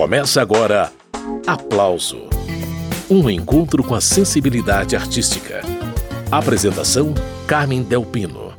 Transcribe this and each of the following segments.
Começa agora Aplauso um encontro com a sensibilidade artística. Apresentação: Carmen Delpino.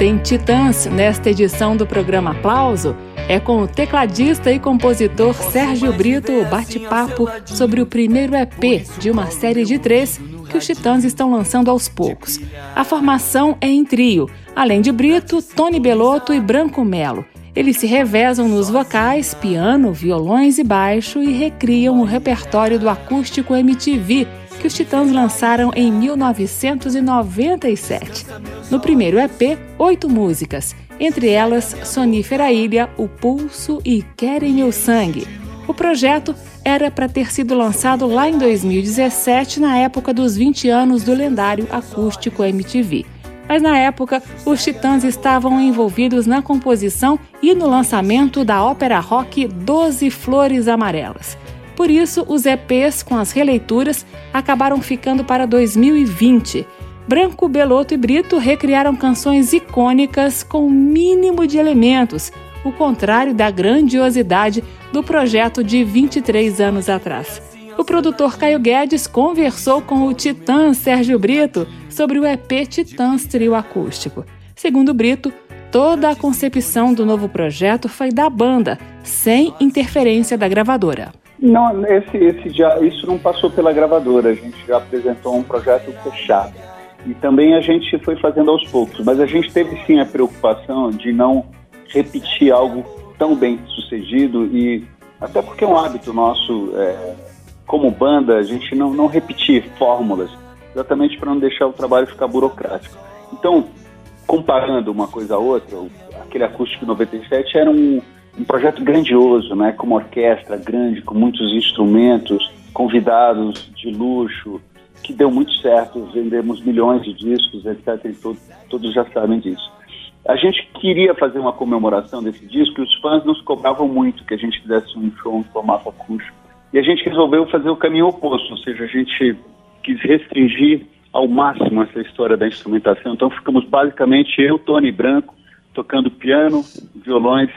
Tem Titãs nesta edição do programa Aplauso. É com o tecladista e compositor Sérgio Brito o bate-papo sobre o primeiro EP de uma série de três que os Titãs estão lançando aos poucos. A formação é em trio, além de Brito, Tony Belotto e Branco Melo. Eles se revezam nos vocais, piano, violões e baixo e recriam o repertório do acústico MTV que os Titãs lançaram em 1997. No primeiro EP, oito músicas, entre elas Sonífera Ilha, O Pulso e Querem Meu Sangue. O projeto era para ter sido lançado lá em 2017, na época dos 20 anos do lendário acústico MTV. Mas na época, os Titãs estavam envolvidos na composição e no lançamento da ópera rock Doze Flores Amarelas. Por isso, os EPs com as releituras acabaram ficando para 2020. Branco, Beloto e Brito recriaram canções icônicas com o mínimo de elementos, o contrário da grandiosidade do projeto de 23 anos atrás. O produtor Caio Guedes conversou com o titã Sérgio Brito sobre o EP Titãs Trio Acústico. Segundo Brito, toda a concepção do novo projeto foi da banda, sem interferência da gravadora. Não, esse, esse já, isso não passou pela gravadora, a gente já apresentou um projeto fechado. E também a gente foi fazendo aos poucos, mas a gente teve sim a preocupação de não repetir algo tão bem sucedido e até porque é um hábito nosso é, como banda a gente não, não repetir fórmulas exatamente para não deixar o trabalho ficar burocrático. Então, comparando uma coisa a outra, aquele acústico 97 era um, um projeto grandioso, né, com uma orquestra grande, com muitos instrumentos, convidados de luxo, que deu muito certo, vendemos milhões de discos, etc. E todos, todos já sabem disso. A gente queria fazer uma comemoração desse disco e os fãs nos cobravam muito que a gente fizesse um show em formato acústico. E a gente resolveu fazer o caminho oposto, ou seja, a gente quis restringir ao máximo essa história da instrumentação. Então ficamos basicamente eu, Tony Branco, tocando piano, violões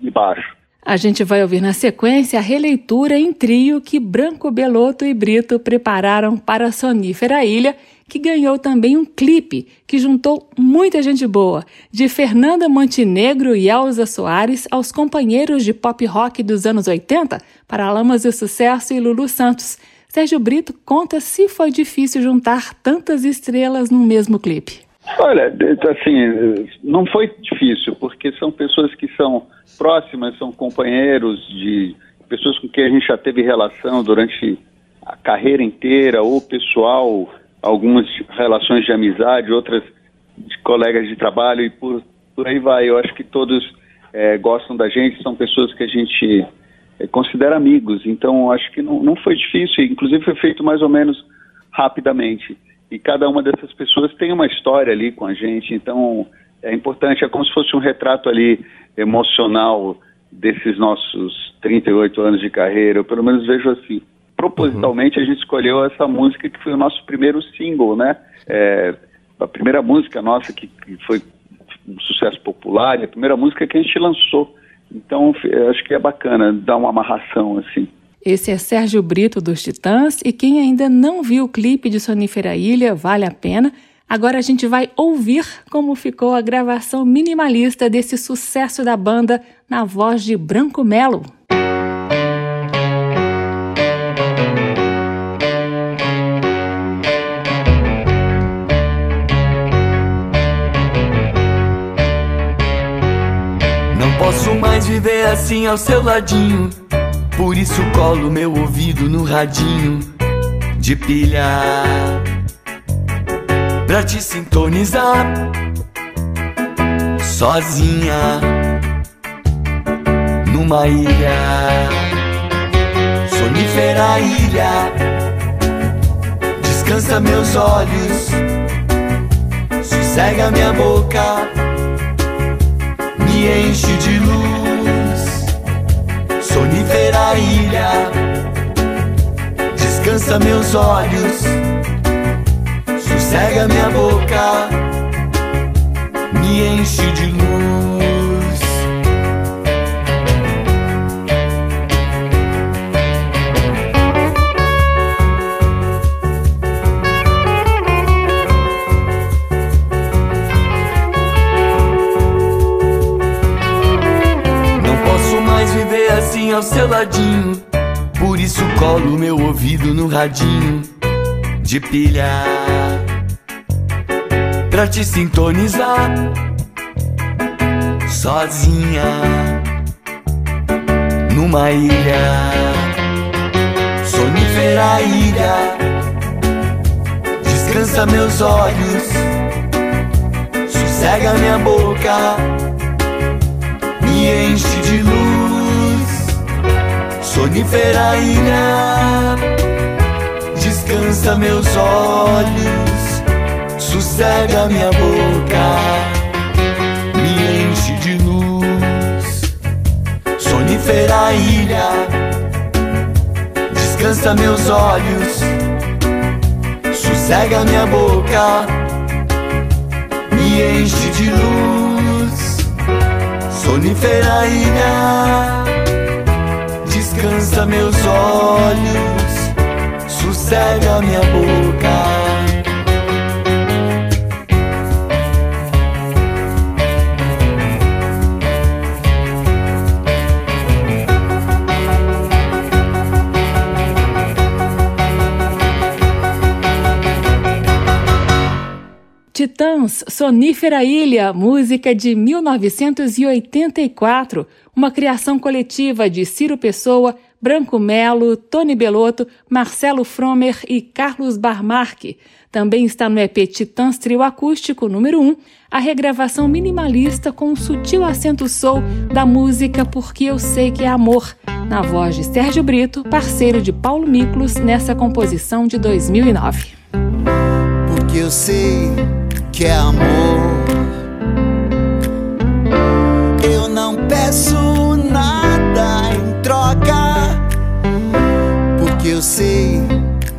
e baixo. A gente vai ouvir na sequência a releitura em trio que Branco Beloto e Brito prepararam para a Sonífera Ilha que ganhou também um clipe que juntou muita gente boa, de Fernanda Montenegro e Elza Soares aos companheiros de pop rock dos anos 80, Paralamas do Sucesso e Lulu Santos. Sérgio Brito conta se foi difícil juntar tantas estrelas no mesmo clipe. Olha, assim, não foi difícil, porque são pessoas que são próximas, são companheiros de pessoas com quem a gente já teve relação durante a carreira inteira, ou pessoal algumas relações de amizade, outras de colegas de trabalho e por, por aí vai. Eu acho que todos é, gostam da gente, são pessoas que a gente é, considera amigos. Então, acho que não, não foi difícil, inclusive foi feito mais ou menos rapidamente. E cada uma dessas pessoas tem uma história ali com a gente, então é importante, é como se fosse um retrato ali emocional desses nossos 38 anos de carreira, eu pelo menos vejo assim propositalmente uhum. a gente escolheu essa música que foi o nosso primeiro single, né? É, a primeira música nossa que, que, foi um sucesso popular, a primeira música que a gente lançou. Então, acho que é bacana dar uma amarração assim. Esse é Sérgio Brito dos Titãs e quem ainda não viu o clipe de Sonífera Ilha, vale a pena. Agora a gente vai ouvir como ficou a gravação minimalista desse sucesso da banda na voz de Branco Melo. Mais viver assim ao seu ladinho. Por isso colo meu ouvido no radinho de pilha pra te sintonizar sozinha numa ilha, sonífera ilha. Descansa meus olhos, sossega minha boca me enche de luz. Sonífera ilha, descansa meus olhos, sossega minha boca, me enche de luz. Seu ladinho. Por isso colo meu ouvido no radinho de pilha. Pra te sintonizar sozinha numa ilha. Sonífera ilha. Descansa meus olhos. Sossega minha boca. Me enche de luz sonífera ilha descansa meus olhos, sossega minha boca, me enche de luz. Sonífera ilha, descansa meus olhos, sossega minha boca, me enche de luz. Sonífera ilha, descansa meus olhos sossega minha boca. Titãs, Sonífera Ilha, música de 1984, uma criação coletiva de Ciro Pessoa, Branco Melo, Tony Belotto, Marcelo Fromer e Carlos Barmarque. Também está no EP Titãs Trio Acústico número 1, a regravação minimalista com um sutil acento soul da música Porque Eu Sei Que É Amor, na voz de Sérgio Brito, parceiro de Paulo Miklos nessa composição de 2009. Porque eu sei que é amor. Eu não peço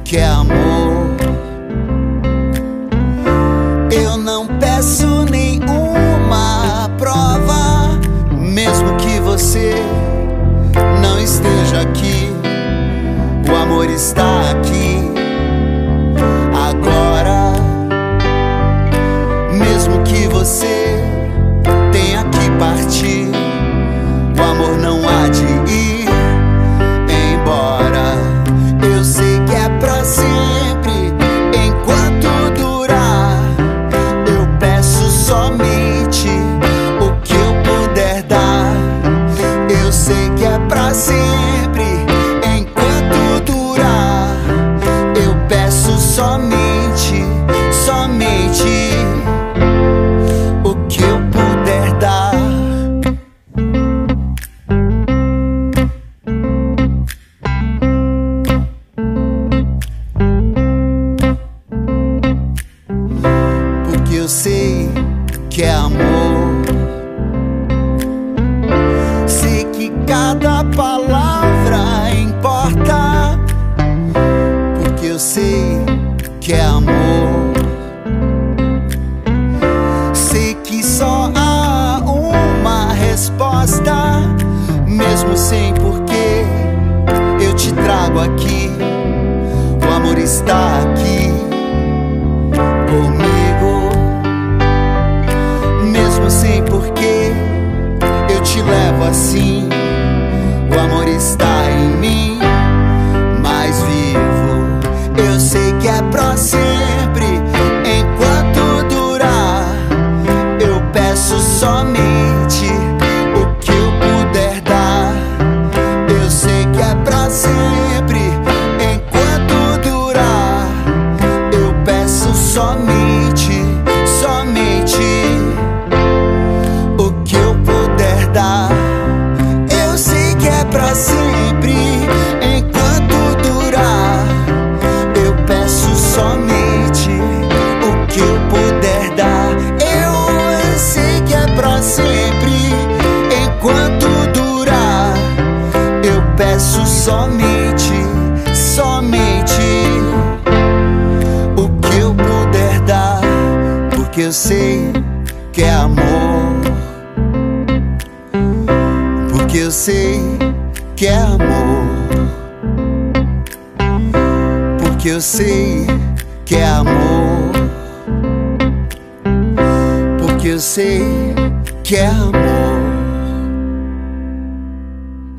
que é amor. Eu não peço nenhuma prova, mesmo que você não esteja aqui. O amor está aqui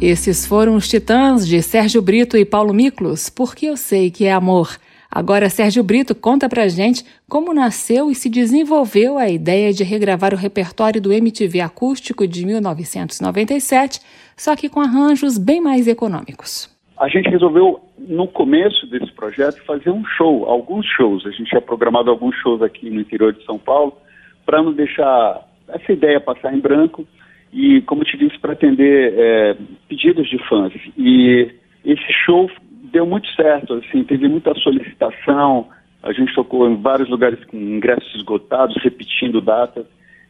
Esses foram os Titãs de Sérgio Brito e Paulo Miklos, porque eu sei que é amor. Agora, Sérgio Brito conta pra gente como nasceu e se desenvolveu a ideia de regravar o repertório do MTV acústico de 1997, só que com arranjos bem mais econômicos. A gente resolveu, no começo desse projeto, fazer um show, alguns shows. A gente tinha programado alguns shows aqui no interior de São Paulo, para não deixar essa ideia passar em branco e, como te disse, para atender é, pedidos de fãs. E esse show deu muito certo, assim, teve muita solicitação, a gente tocou em vários lugares com ingressos esgotados, repetindo datas,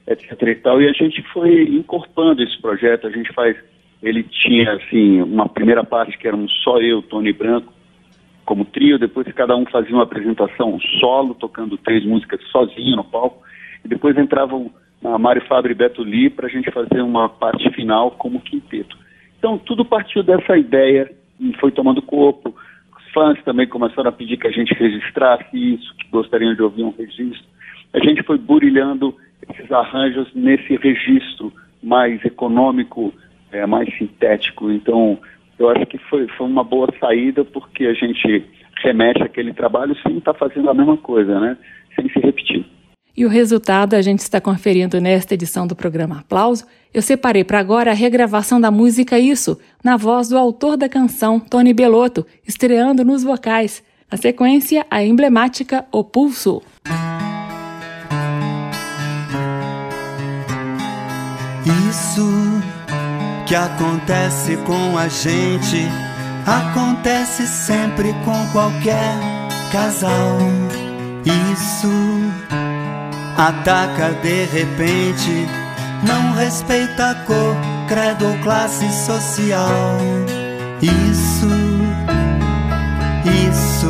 etc e tal, e a gente foi incorporando esse projeto, a gente faz, ele tinha, assim, uma primeira parte que éramos só eu, Tony Branco, como trio, depois cada um fazia uma apresentação solo, tocando três músicas sozinho no palco, e depois entravam a Mário Fabre e Beto Lee para a gente fazer uma parte final como quinteto. Então, tudo partiu dessa ideia e foi tomando corpo. Os fãs também começaram a pedir que a gente registrasse isso, que gostariam de ouvir um registro. A gente foi burilhando esses arranjos nesse registro mais econômico, é, mais sintético. Então, eu acho que foi, foi uma boa saída, porque a gente remete aquele trabalho sem estar tá fazendo a mesma coisa, né? Sem se repetir. E o resultado a gente está conferindo nesta edição do programa Aplauso. Eu separei para agora a regravação da música Isso, na voz do autor da canção, Tony Belotto, estreando nos vocais. Na sequência, a emblemática O Pulso. Isso que acontece com a gente acontece sempre com qualquer casal. Isso ataca de repente, não respeita cor, credo classe social. Isso, isso.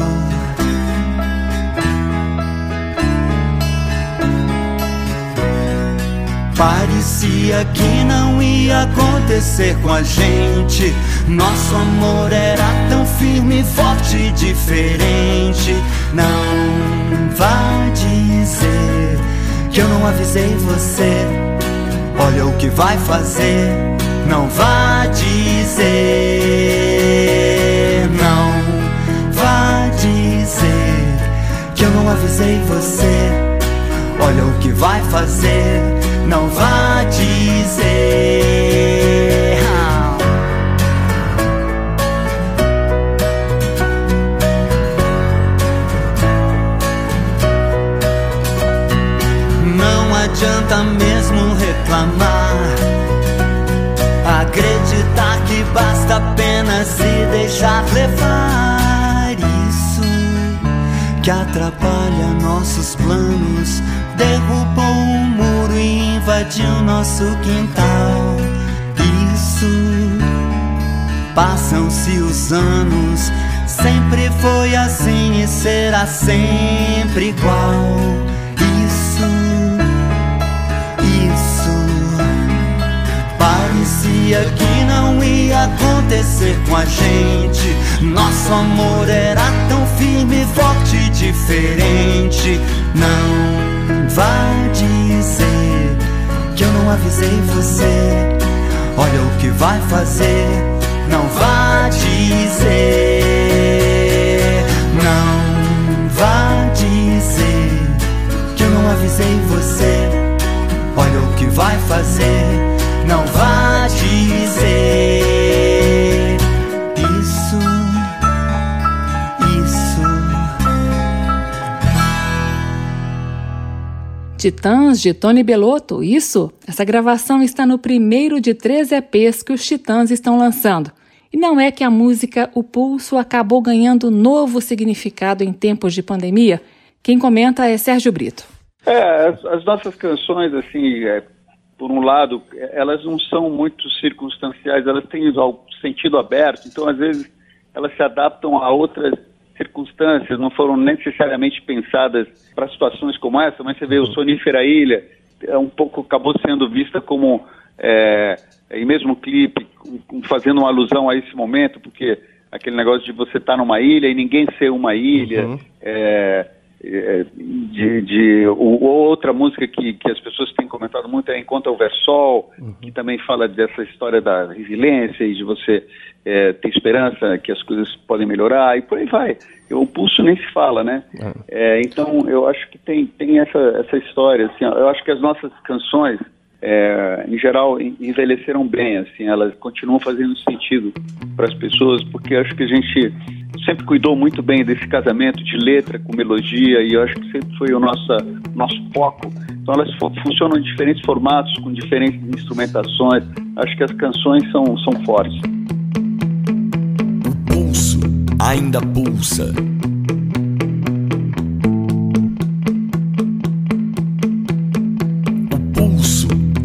Parecia que não ia acontecer com a gente. Nosso amor era tão firme, forte, diferente. Não vá dizer que eu não avisei você. Olha o que vai fazer, não vá dizer, não vá dizer que eu não avisei você. Olha o que vai fazer, não vá dizer. Adianta mesmo reclamar. Acreditar que basta apenas se deixar levar. Isso que atrapalha nossos planos. Derrubou um muro e invadiu nosso quintal. Isso passam-se os anos. Sempre foi assim e será sempre igual. Parecia que não ia acontecer com a gente. Nosso amor era tão firme, forte, diferente. Não vá dizer que eu não avisei você. Olha o que vai fazer. Não vá dizer. Não vá dizer que eu não avisei você. Olha o que vai fazer não vá dizer isso, isso. Titãs de Tony Belotto, isso? Essa gravação está no primeiro de três EPs que os Titãs estão lançando. E não é que a música O Pulso acabou ganhando novo significado em tempos de pandemia? Quem comenta é Sérgio Brito. É, as, as nossas canções, assim, é, por um lado, elas não são muito circunstanciais, elas têm o sentido aberto, então às vezes elas se adaptam a outras circunstâncias, não foram necessariamente pensadas para situações como essa, mas você vê o uhum. Sonífera Ilha, é um pouco acabou sendo vista como, é, e mesmo clipe, fazendo uma alusão a esse momento, porque aquele negócio de você estar tá numa ilha e ninguém ser uma ilha, uhum. é, de, de o, outra música que, que as pessoas têm comentado muito é Enquanto Houver Sol, uhum. que também fala dessa história da resiliência e de você é, ter esperança que as coisas podem melhorar e por aí vai. O pulso nem se fala, né? É. é, então eu acho que tem, tem essa, essa história, assim, eu acho que as nossas canções, é, em geral, envelheceram bem, assim, elas continuam fazendo sentido para as pessoas, porque acho que a gente sempre cuidou muito bem desse casamento de letra com melodia e acho que sempre foi o nosso, nosso foco. Então elas funcionam em diferentes formatos, com diferentes instrumentações. Acho que as canções são, são fortes. O pulso ainda pulsa.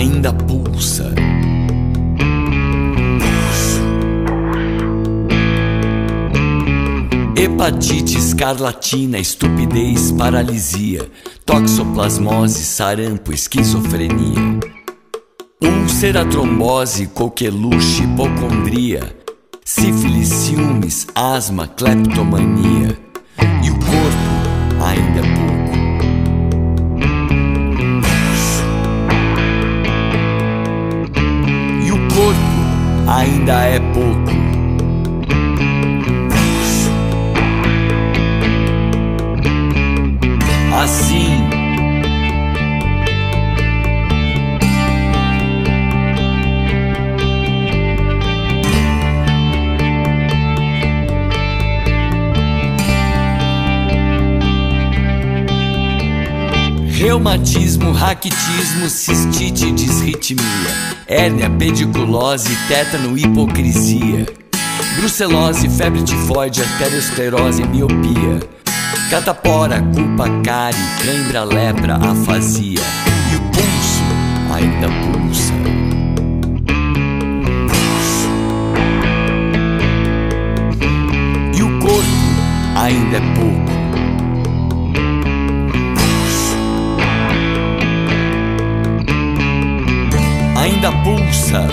Ainda pulsa. Hepatite, escarlatina, estupidez, paralisia, toxoplasmose, sarampo, esquizofrenia. Úlcera, trombose, coqueluche, hipocondria, sífilis, ciúmes, asma, cleptomania. Ainda é pouco. Reumatismo, raquitismo, cistite, disritmia, hérnia, pediculose, tétano, hipocrisia, brucelose, febre tifoide, arteriosclerose, miopia Catapora, culpa, cárie, cãibra, lepra, afasia E o pulso ainda pulsa. E o corpo ainda é pouco Ainda pulsa.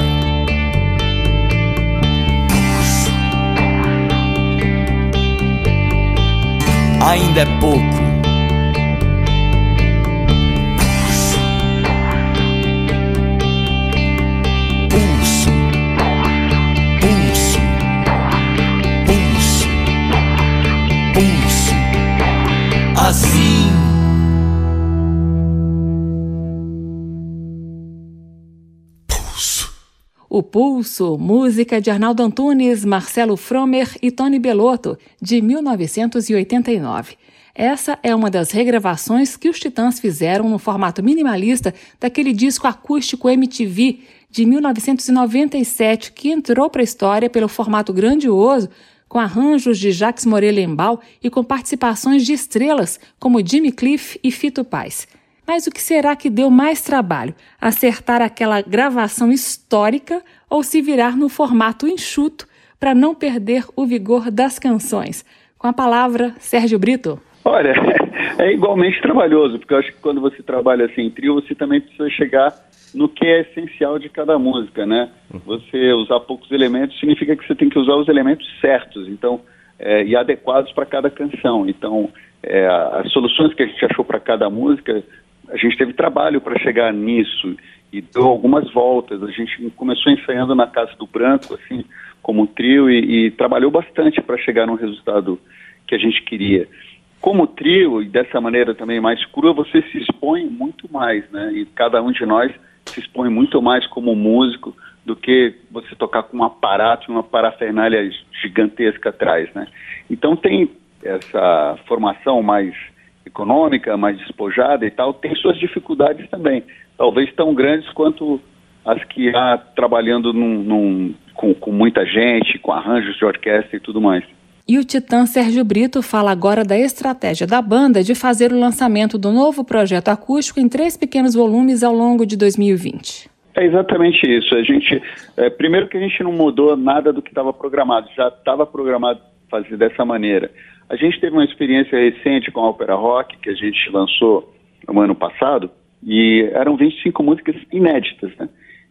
Ainda é pouco. Pulso, pulso, pulso, pulso, assim. O Pulso, música de Arnaldo Antunes, Marcelo Fromer e Tony Belotto, de 1989. Essa é uma das regravações que os Titãs fizeram no formato minimalista daquele disco acústico MTV de 1997, que entrou para a história pelo formato grandioso, com arranjos de Jacques Morelenbaum e com participações de estrelas como Jimmy Cliff e Fito Paz. Mas o que será que deu mais trabalho? Acertar aquela gravação histórica ou se virar no formato enxuto para não perder o vigor das canções? Com a palavra, Sérgio Brito. Olha, é igualmente trabalhoso, porque eu acho que quando você trabalha assim em trio, você também precisa chegar no que é essencial de cada música, né? Você usar poucos elementos significa que você tem que usar os elementos certos, então, é, e adequados para cada canção. Então, é, as soluções que a gente achou para cada música a gente teve trabalho para chegar nisso e deu algumas voltas. A gente começou ensaiando na Casa do Branco, assim, como trio, e, e trabalhou bastante para chegar no resultado que a gente queria. Como trio, e dessa maneira também mais crua, você se expõe muito mais, né? E cada um de nós se expõe muito mais como músico do que você tocar com um aparato e uma parafernália gigantesca atrás, né? Então tem essa formação mais econômica, mais despojada e tal, tem suas dificuldades também, talvez tão grandes quanto as que há trabalhando num, num, com, com muita gente, com arranjos de orquestra e tudo mais. E o titã Sérgio Brito fala agora da estratégia da banda de fazer o lançamento do novo projeto acústico em três pequenos volumes ao longo de 2020. É exatamente isso. A gente, é, primeiro que a gente não mudou nada do que estava programado, já estava programado fazer dessa maneira. A gente teve uma experiência recente com a Ópera Rock, que a gente lançou no ano passado, e eram 25 músicas inéditas, né?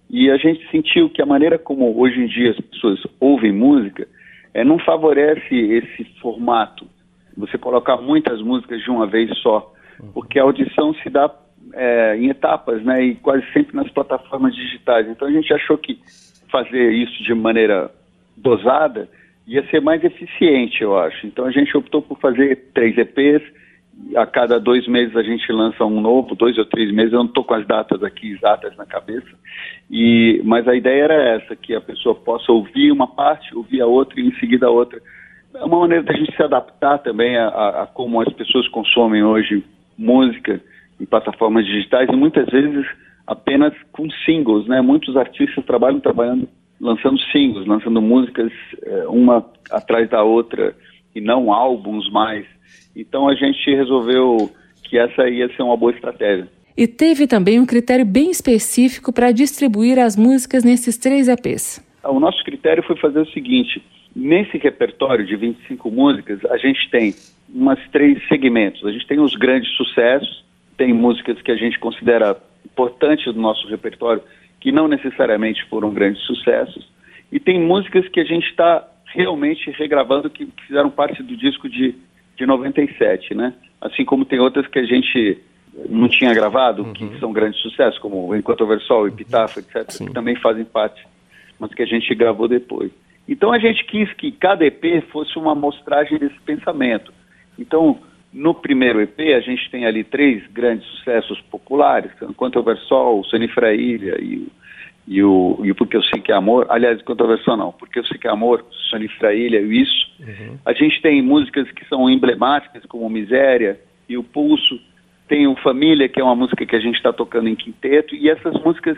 E a gente sentiu que a maneira como hoje em dia as pessoas ouvem música é, não favorece esse formato. Você colocar muitas músicas de uma vez só, porque a audição se dá é, em etapas, né? E quase sempre nas plataformas digitais. Então a gente achou que fazer isso de maneira dosada ia ser mais eficiente, eu acho. Então a gente optou por fazer três EPs. A cada dois meses a gente lança um novo, dois ou três meses. Eu não estou com as datas aqui exatas na cabeça. E mas a ideia era essa, que a pessoa possa ouvir uma parte, ouvir a outra e em seguida a outra. É uma maneira da gente se adaptar também a, a, a como as pessoas consomem hoje música em plataformas digitais e muitas vezes apenas com singles, né? Muitos artistas trabalham trabalhando lançando singles, lançando músicas é, uma atrás da outra e não álbuns mais. Então a gente resolveu que essa ia ser uma boa estratégia. E teve também um critério bem específico para distribuir as músicas nesses três EPs. O nosso critério foi fazer o seguinte: nesse repertório de 25 músicas, a gente tem umas três segmentos. A gente tem os grandes sucessos, tem músicas que a gente considera importantes do nosso repertório, que não necessariamente foram grandes sucessos, e tem músicas que a gente está realmente regravando que fizeram parte do disco de, de 97, né? Assim como tem outras que a gente não tinha gravado, uhum. que são grandes sucessos, como Enquanto Houver Sol, Epitáfio, etc., Sim. que também fazem parte, mas que a gente gravou depois. Então a gente quis que cada EP fosse uma amostragem desse pensamento. Então, no primeiro EP, a gente tem ali três grandes sucessos populares, Enquanto Houver Sol, Sonifra Ilha e, e, o, e o Porque Eu Sei Que é Amor. Aliás, Sol não, Porque Eu Sei Que é Amor, Sonifra Ilha e Isso. Uhum. A gente tem músicas que são emblemáticas, como Miséria e O Pulso. Tem o Família, que é uma música que a gente está tocando em quinteto. E essas músicas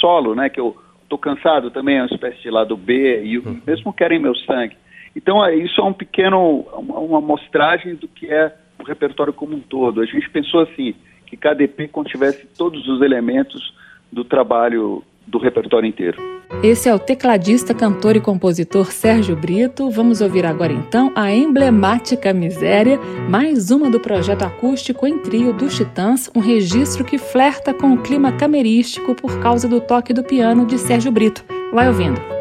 solo, né, que eu tô cansado também, é uma espécie de lado B, e uhum. mesmo Querem Meu Sangue. Então, é, isso é um pequeno, uma, uma amostragem do que é o repertório como um todo. A gente pensou assim, que cada EP contivesse todos os elementos do trabalho do repertório inteiro. Esse é o tecladista, cantor e compositor Sérgio Brito. Vamos ouvir agora então a emblemática Miséria, mais uma do projeto acústico em trio dos Titãs, um registro que flerta com o clima camerístico por causa do toque do piano de Sérgio Brito. Vai ouvindo.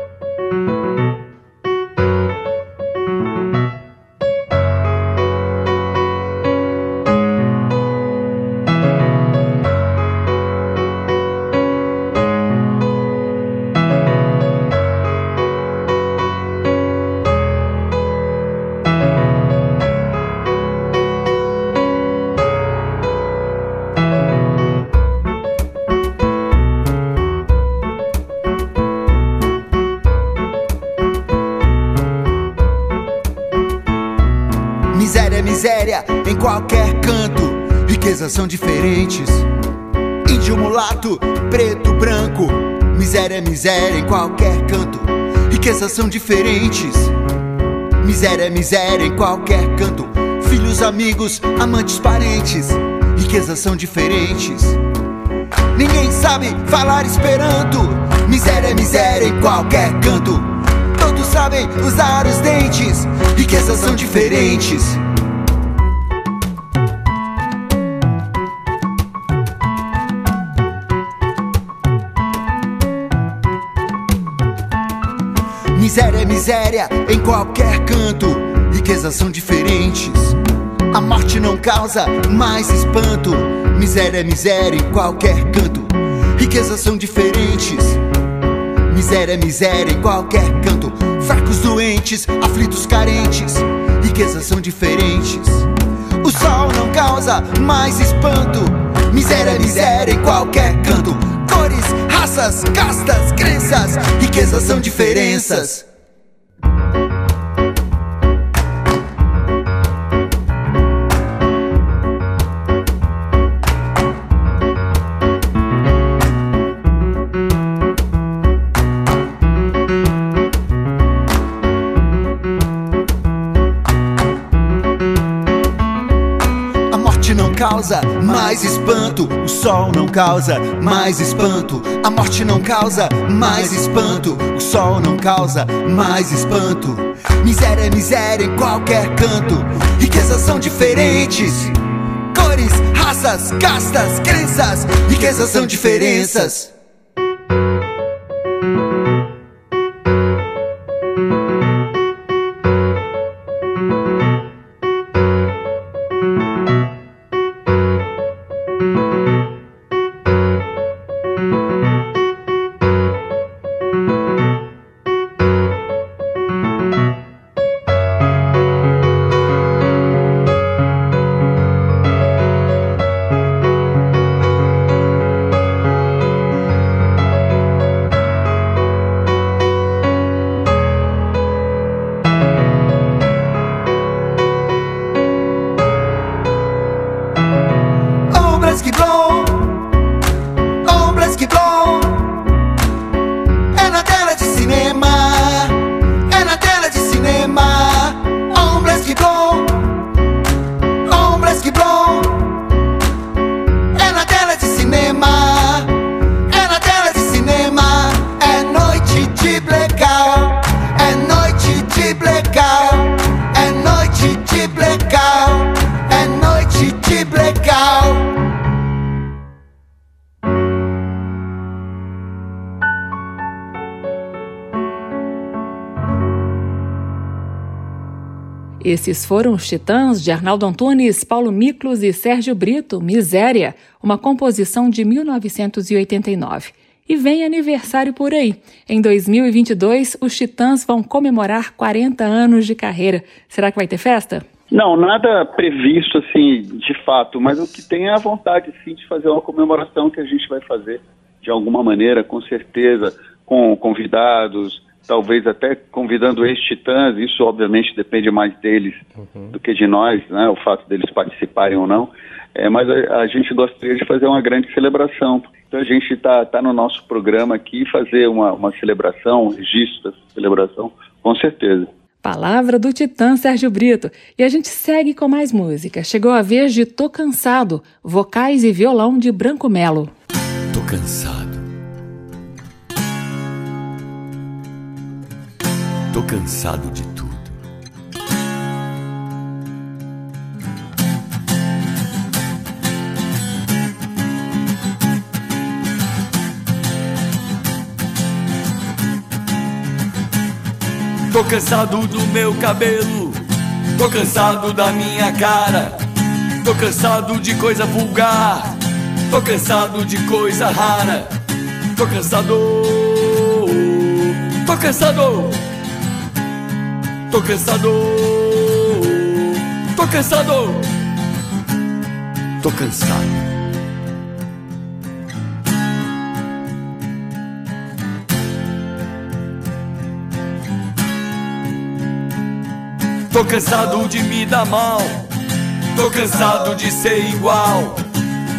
São diferentes. Índio, mulato, preto, branco. Miséria é miséria em qualquer canto. Riquezas são diferentes. Miséria é miséria em qualquer canto. Filhos, amigos, amantes, parentes. Riquezas são diferentes. Ninguém sabe falar esperanto. Miséria é miséria em qualquer canto. Todos sabem usar os dentes. Riquezas são diferentes. Miséria em qualquer canto, riquezas são diferentes. A morte não causa mais espanto. Miséria é miséria em qualquer canto, riquezas são diferentes. Miséria é miséria em qualquer canto. Fracos, doentes, aflitos, carentes, riquezas são diferentes. O sol não causa mais espanto. Miséria é miséria em qualquer canto. Cores, raça raças, castas, crenças, riquezas são diferenças. Causa mais espanto. O sol não causa mais espanto. A morte não causa mais espanto. O sol não causa mais espanto. Miséria é miséria em qualquer canto. Riquezas são diferentes. Cores, raças, castas, crenças. Riquezas são diferenças. Esses foram os Titãs de Arnaldo Antunes, Paulo Miklos e Sérgio Brito, Miséria, uma composição de 1989. E vem aniversário por aí. Em 2022, os Titãs vão comemorar 40 anos de carreira. Será que vai ter festa? Não, nada previsto assim, de fato, mas o que tem é a vontade sim de fazer uma comemoração que a gente vai fazer de alguma maneira, com certeza, com convidados, talvez até convidando ex-titãs, isso obviamente depende mais deles uhum. do que de nós, né, o fato deles participarem ou não, é, mas a, a, gente gostaria de fazer uma grande celebração. Então a gente está tá no nosso programa aqui fazer uma, uma celebração, um registro dessa celebração, com certeza. Palavra do Titã Sérgio Brito. E a gente segue com mais música. Chegou a vez de Tô Cansado, vocais e violão de Branco Melo. Tô cansado Tô cansado de tudo. Tô cansado do meu cabelo, tô cansado da minha cara, tô cansado de coisa vulgar, tô cansado de coisa rara, tô cansado, tô cansado. Tô cansado, tô cansado, tô cansado. Tô cansado de me dar mal, tô cansado de ser igual,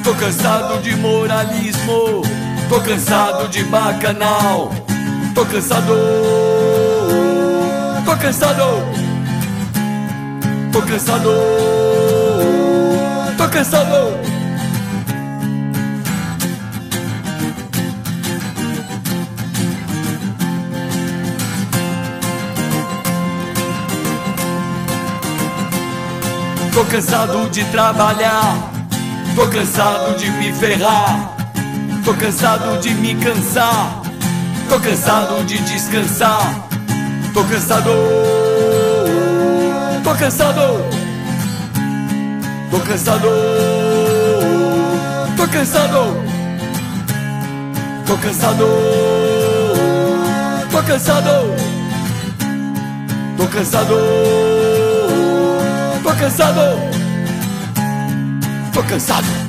tô cansado de moralismo, tô cansado de bacanal, tô cansado. Tô cansado, tô cansado, tô cansado. Tô cansado de trabalhar, tô cansado de me ferrar, tô cansado de me cansar, tô cansado de descansar. Tô cansado, tô cansado, tô cansado, tô cansado, tô cansado, tô cansado, tô cansado, tô cansado, tô cansado.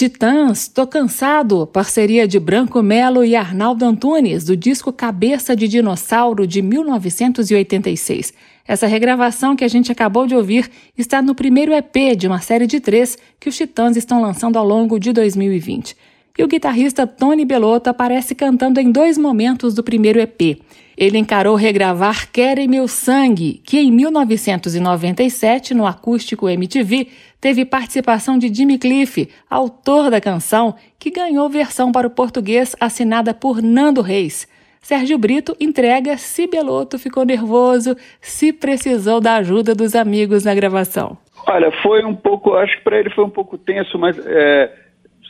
Titãs, Tô Cansado, parceria de Branco Melo e Arnaldo Antunes, do disco Cabeça de Dinossauro de 1986. Essa regravação que a gente acabou de ouvir está no primeiro EP de uma série de três que os Titãs estão lançando ao longo de 2020. E o guitarrista Tony Bellotto aparece cantando em dois momentos do primeiro EP. Ele encarou regravar Querem Meu Sangue, que em 1997, no acústico MTV, teve participação de Jimmy Cliff, autor da canção, que ganhou versão para o português assinada por Nando Reis. Sérgio Brito entrega se Beloto ficou nervoso, se precisou da ajuda dos amigos na gravação. Olha, foi um pouco, acho que para ele foi um pouco tenso, mas é,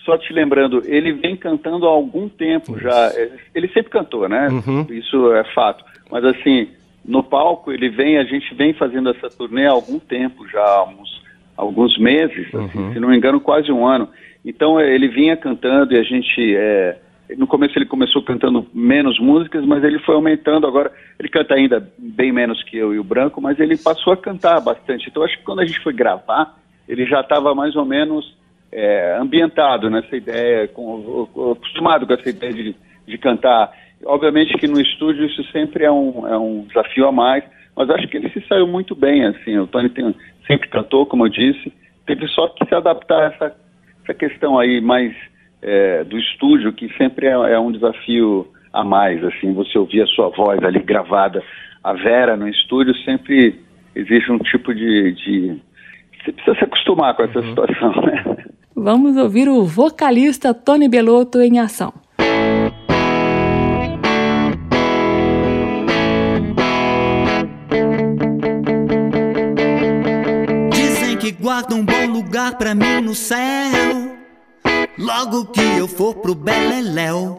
só te lembrando, ele vem cantando há algum tempo Isso. já. Ele sempre cantou, né? Uhum. Isso é fato. Mas assim, no palco ele vem, a gente vem fazendo essa turnê há algum tempo já, há uns, alguns meses, assim, uhum. assim, se não me engano, quase um ano. Então ele vinha cantando e a gente é, no começo ele começou cantando menos músicas, mas ele foi aumentando. Agora ele canta ainda bem menos que eu e o Branco, mas ele passou a cantar bastante. Então acho que quando a gente foi gravar, ele já estava mais ou menos é, ambientado nessa ideia, com, acostumado com essa ideia de, de cantar. Obviamente que no estúdio isso sempre é um, é um desafio a mais, mas acho que ele se saiu muito bem. Assim, o Tony tem, sempre cantou, como eu disse, teve só que se adaptar a essa, essa questão aí mais é, do estúdio, que sempre é, é, um desafio a mais, assim, você ouvir a sua voz ali gravada, a Vera no estúdio sempre existe um tipo de, de... você precisa se acostumar com essa uhum. situação, né? Vamos ouvir o vocalista Tony Belotto em ação. Dizem que guarda um bom lugar para mim no céu Logo que eu for pro Beleléu,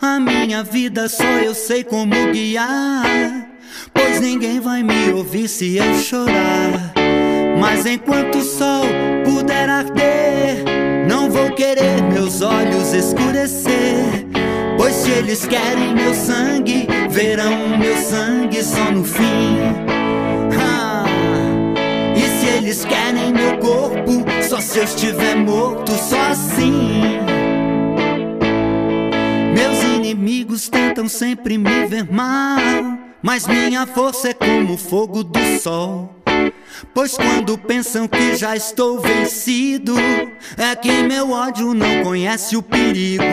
a minha vida só eu sei como guiar. Pois ninguém vai me ouvir se eu chorar. Mas enquanto o sol puder arder, querer meus olhos escurecer. Pois se eles querem meu sangue, verão meu sangue só no fim. Ah, e se eles querem meu corpo, só se eu estiver morto, só assim. Meus inimigos tentam sempre me ver mal, mas minha força é como o fogo do sol. Pois quando pensam que já estou vencido, é que meu ódio não conhece o perigo.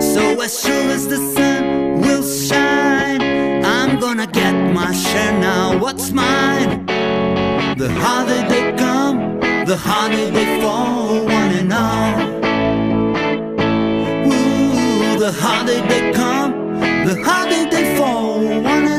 So as sure as the sun will shine, I'm gonna get my share now. What's mine? The harder they come the harder they fall, one and all. Ooh, the harder they come, the harder they fall, one and all.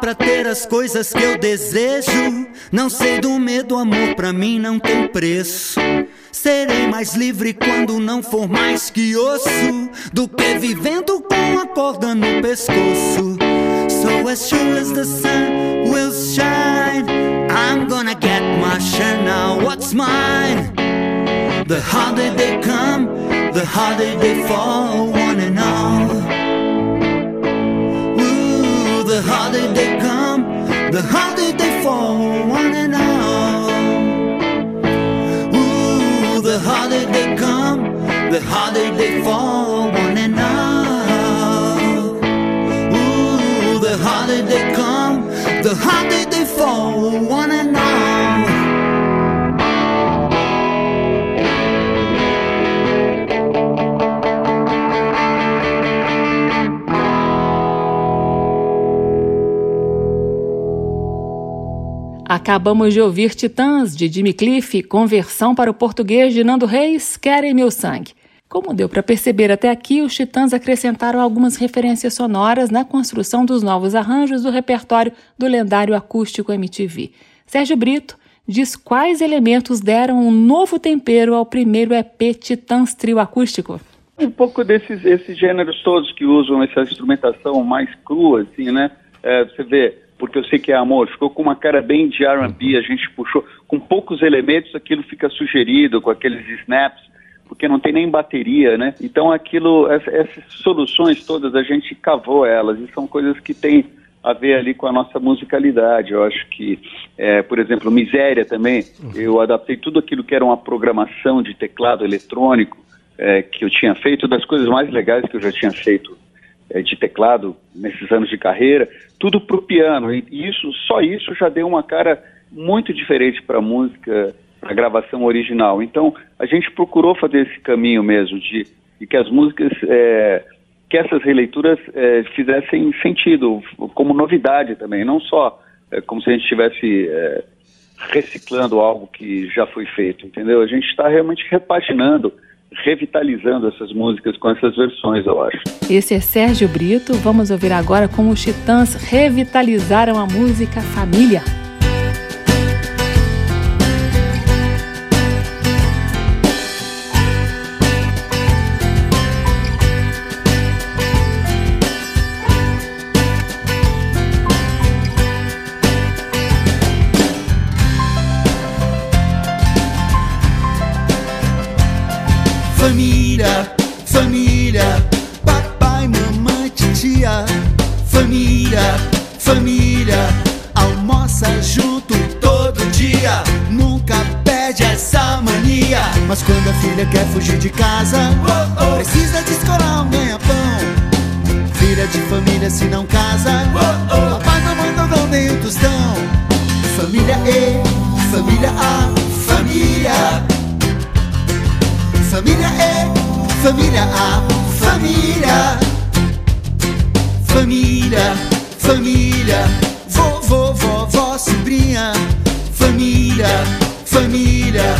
Pra ter as coisas que eu desejo. Não sei do medo, amor pra mim não tem preço. Serei mais livre quando não for mais que osso do que vivendo com a corda no pescoço. So as sure as the sun will shine, I'm gonna get my share now. What's mine? The harder they come, the harder they fall, one and all the harder they come, the harder they fall, one and all. Ooh, the harder they come, the harder they fall, one and all. Ooh, the harder they come, the harder they fall, one and all. Acabamos de ouvir Titãs, de Jimmy Cliff, conversão para o português de Nando Reis, Querem Meu Sangue. Como deu para perceber até aqui, os Titãs acrescentaram algumas referências sonoras na construção dos novos arranjos do repertório do lendário acústico MTV. Sérgio Brito diz quais elementos deram um novo tempero ao primeiro EP Titãs Trio Acústico. Um pouco desses esses gêneros todos que usam essa instrumentação mais crua, assim, né? É, você vê porque eu sei que é amor, ficou com uma cara bem de R&B, a gente puxou com poucos elementos, aquilo fica sugerido com aqueles snaps, porque não tem nem bateria, né? Então aquilo, essas soluções todas a gente cavou elas e são coisas que têm a ver ali com a nossa musicalidade. Eu acho que, é, por exemplo, Miséria também, eu adaptei tudo aquilo que era uma programação de teclado eletrônico é, que eu tinha feito, das coisas mais legais que eu já tinha feito de teclado nesses anos de carreira, tudo para o piano. E isso, só isso já deu uma cara muito diferente para a música, para a gravação original. Então, a gente procurou fazer esse caminho mesmo de, de que as músicas é, que essas releituras é, fizessem sentido, como novidade também, não só é, como se a gente estivesse reciclando algo que já foi feito, entendeu? A gente está realmente repaginando, revitalizando essas músicas com essas versões, eu acho. Esse é Sérgio Brito, vamos ouvir agora como os Titãs revitalizaram a música Família. Mas quando a filha quer fugir de casa, oh, oh. precisa de escolar um ganha-pão. Filha de família se não casa, oh, papai, mamãe não dão nem o tostão. Família E, família A, família. Família E, família A, família. Família, família. Vovô, vovó, sobrinha. Família, família.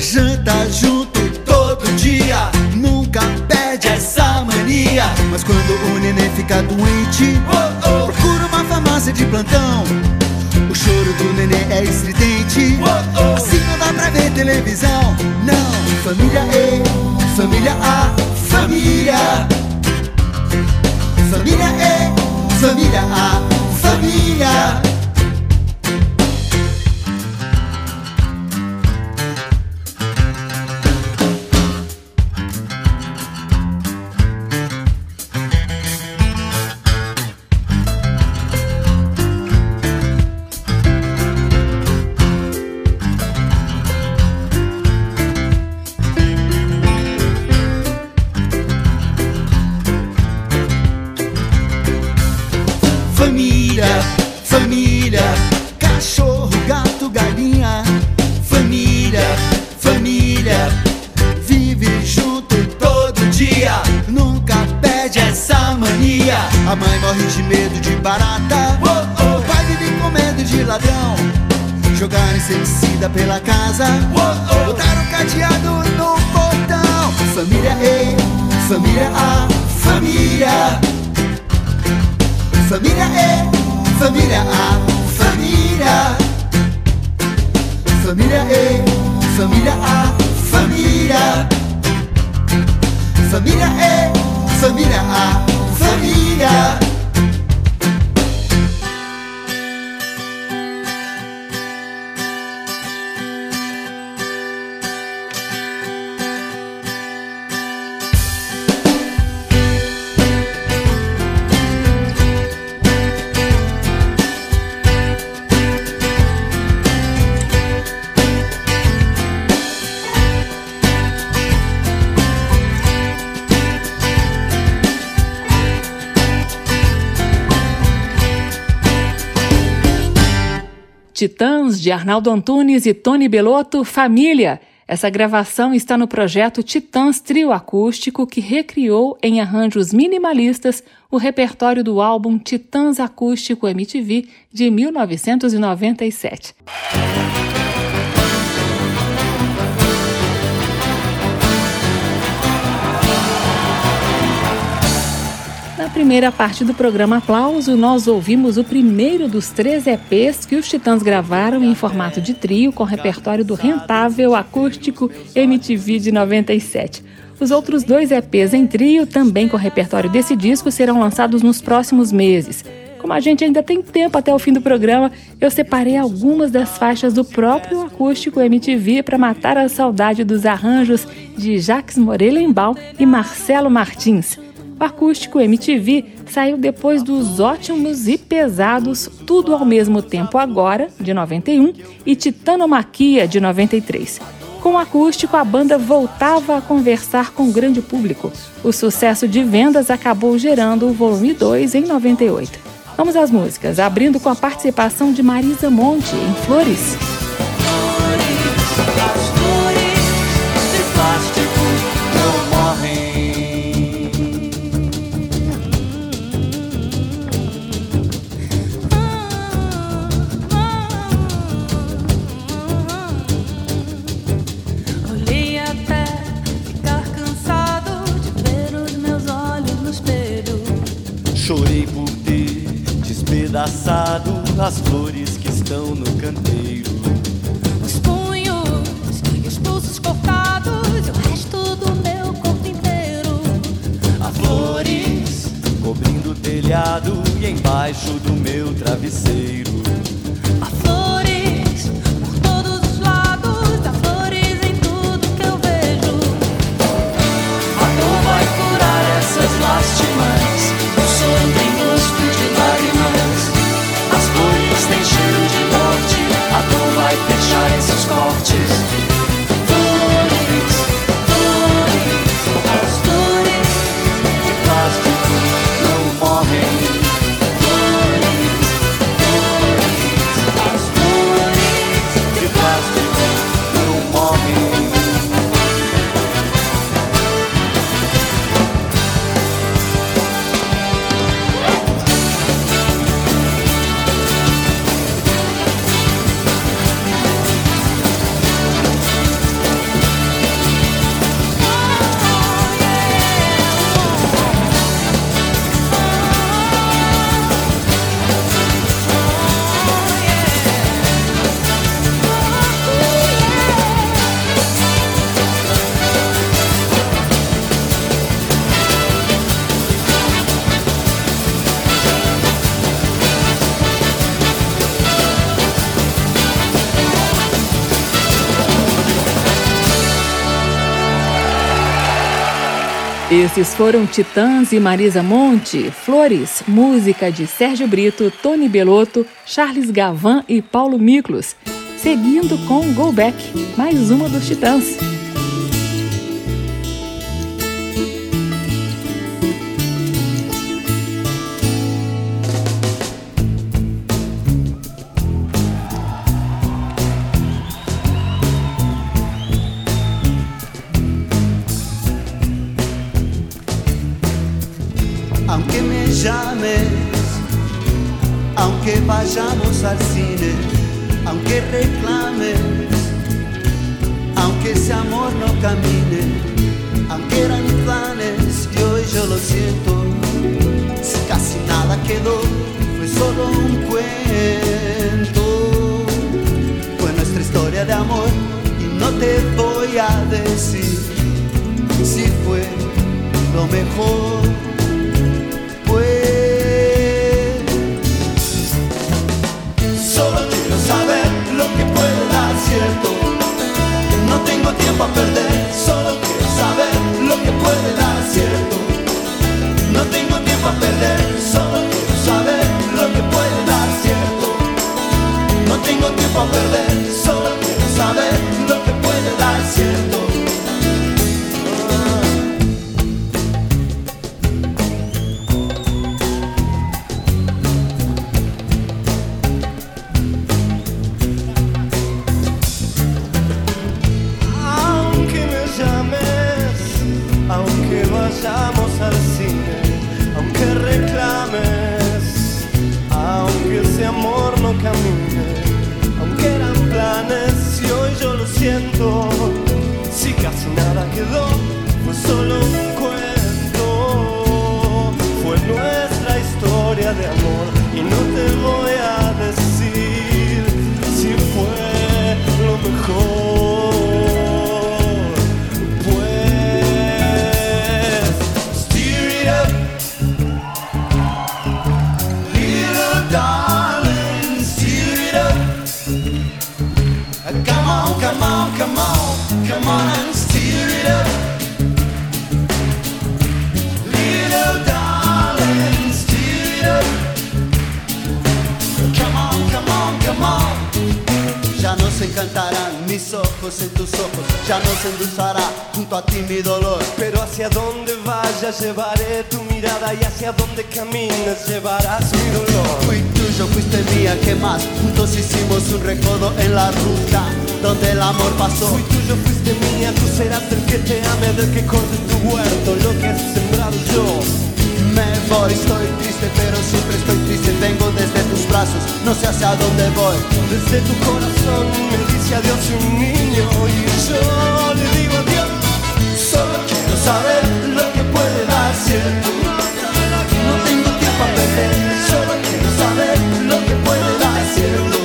Janta junto todo dia. Nunca perde essa mania. Mas quando o neném fica doente, oh, oh. procura uma farmácia de plantão. O choro do neném é estridente. Assim não dá pra ver televisão. Não. Família E, família A, família. Família E, família A, família. pela casa. Titãs de Arnaldo Antunes e Tony Belotto, Família. Essa gravação está no projeto Titãs Trio Acústico, que recriou em arranjos minimalistas o repertório do álbum Titãs Acústico MTV de 1997. primeira parte do programa Aplauso, nós ouvimos o primeiro dos três EPs que os Titãs gravaram em formato de trio, com repertório do rentável acústico MTV de 97. Os outros dois EPs em trio, também com repertório desse disco, serão lançados nos próximos meses. Como a gente ainda tem tempo até o fim do programa, eu separei algumas das faixas do próprio acústico MTV para matar a saudade dos arranjos de Jacques Morelenbaum e Marcelo Martins. O acústico MTV saiu depois dos ótimos e pesados Tudo ao Mesmo Tempo Agora, de 91, e Titanomaquia, de 93. Com o acústico, a banda voltava a conversar com o grande público. O sucesso de vendas acabou gerando o volume 2 em 98. Vamos às músicas, abrindo com a participação de Marisa Monte em Flores. As flores que estão no canteiro. Esses foram Titãs e Marisa Monte, Flores, música de Sérgio Brito, Tony Belotto, Charles Gavan e Paulo Miklos. Seguindo com Go Back, mais uma dos Titãs. Serás el que te ame, del que corte tu huerto, lo que he sembrado yo. Me voy, estoy triste, pero siempre estoy triste. Vengo desde tus brazos, no sé hacia dónde voy. Desde tu corazón me dice adiós un niño y yo le digo adiós. Solo quiero saber lo que puede dar cierto. No tengo tiempo a perder, solo quiero saber lo que puede dar cierto.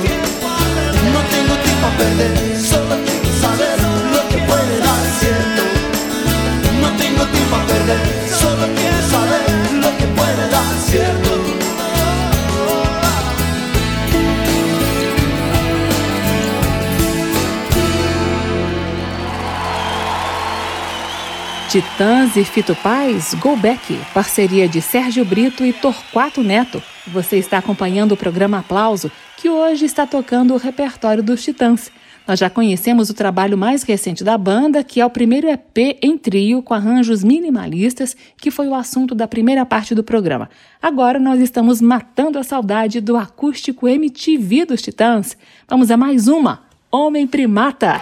No tengo tiempo a perder, perder, solo quiero saber lo que puede dar cierto. Titãs e Fito Paz, Go Back, parceria de Sérgio Brito e Torquato Neto. Você está acompanhando o programa Aplauso, que hoje está tocando o repertório dos Titãs. Nós já conhecemos o trabalho mais recente da banda, que é o primeiro EP em trio com arranjos minimalistas, que foi o assunto da primeira parte do programa. Agora nós estamos matando a saudade do acústico MTV dos Titãs. Vamos a mais uma: Homem Primata.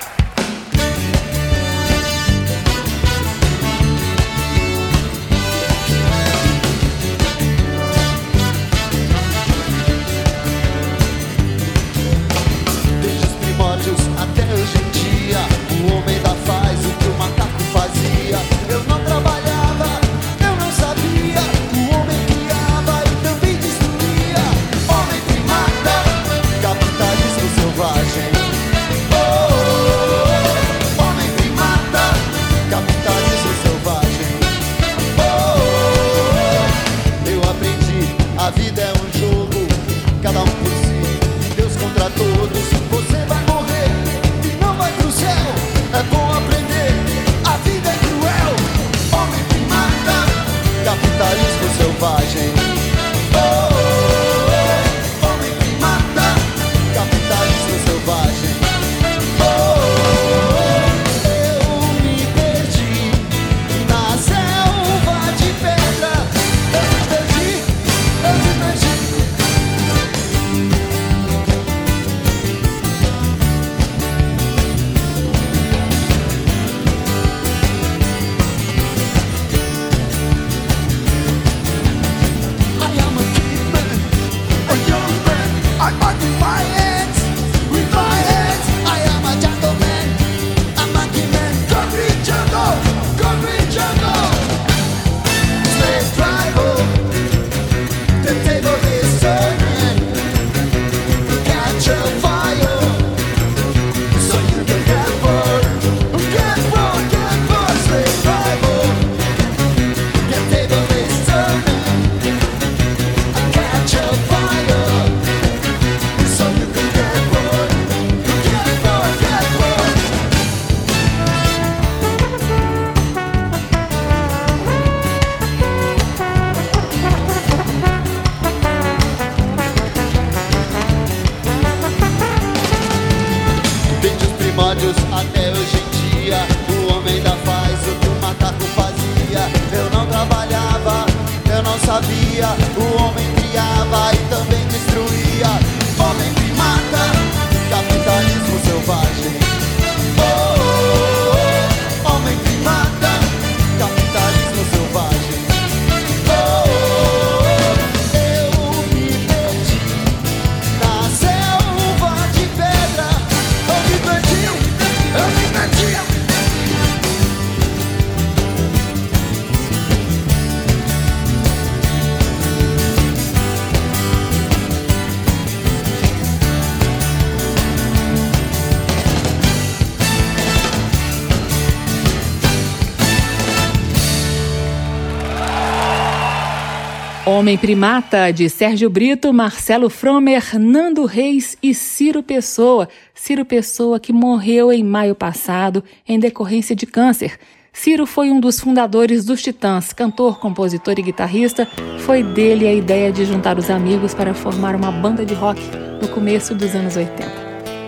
Sabia Homem Primata, de Sérgio Brito, Marcelo Fromer, Nando Reis e Ciro Pessoa. Ciro Pessoa que morreu em maio passado em decorrência de câncer. Ciro foi um dos fundadores dos Titãs, cantor, compositor e guitarrista. Foi dele a ideia de juntar os amigos para formar uma banda de rock. no começo dos anos 80.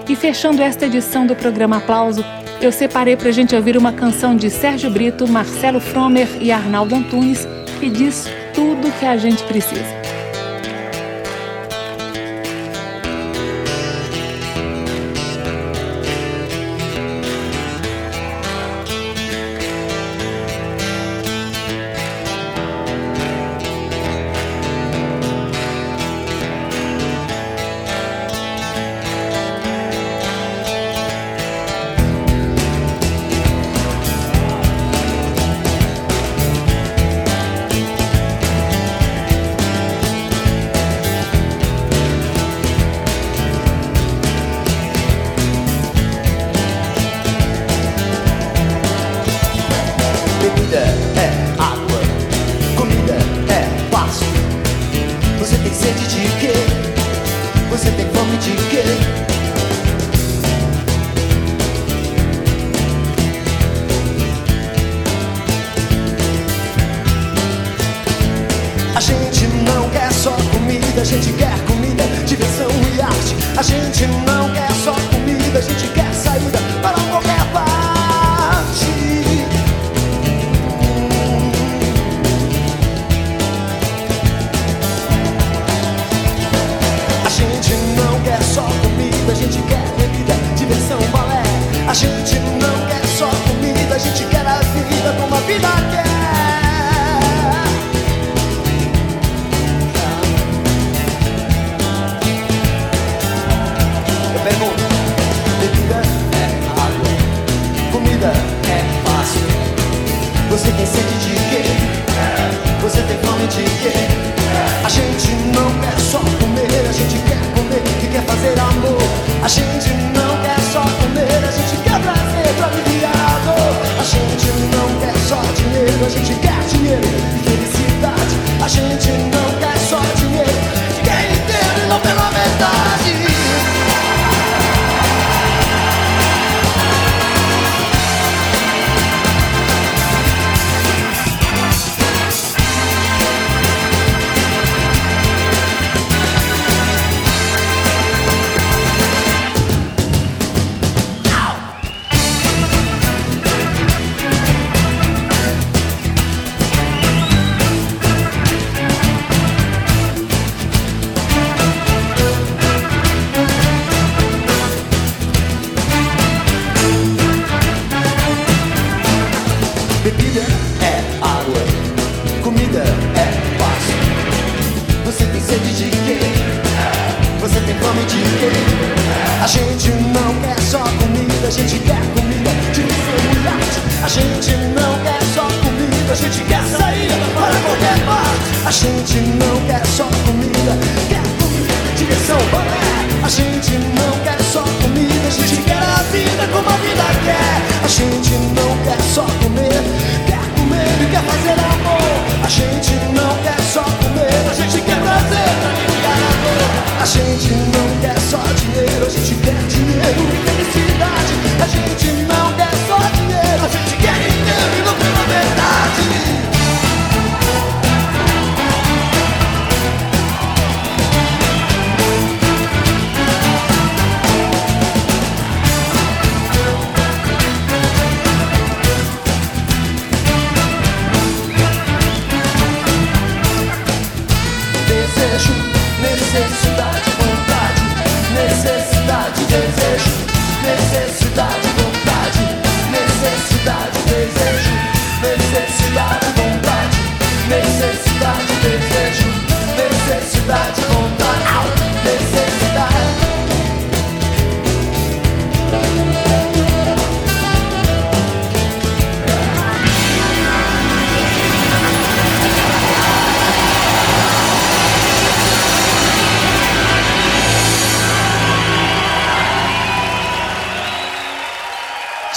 E fechando esta edição do programa Aplauso, eu separei para a gente ouvir uma canção de Sérgio Brito, Marcelo Fromer e Arnaldo Antunes que diz tudo que a gente precisa.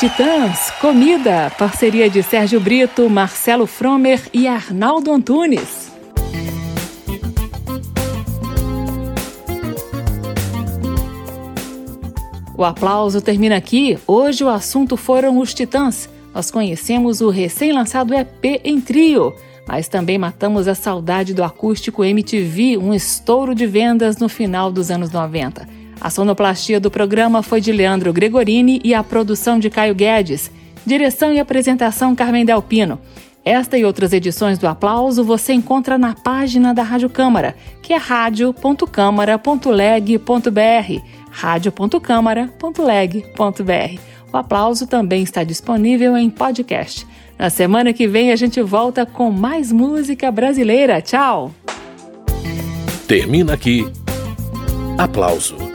Titãs, Comida, parceria de Sérgio Brito, Marcelo Fromer e Arnaldo Antunes. O aplauso termina aqui. Hoje o assunto foram os Titãs. Nós conhecemos o recém-lançado EP em trio. mas também matamos a saudade do acústico MTV, um estouro de vendas no final dos anos 90. A sonoplastia do programa foi de Leandro Gregorini e a produção de Caio Guedes. Direção e apresentação Carmen Delpino. Esta e outras edições do Aplauso você encontra na página da Rádio Câmara, que é radio.câmara.leg.br, radio.câmara.leg.br. O Aplauso também está disponível em podcast. Na semana que vem a gente volta com mais música brasileira. Tchau! Termina aqui. Aplauso.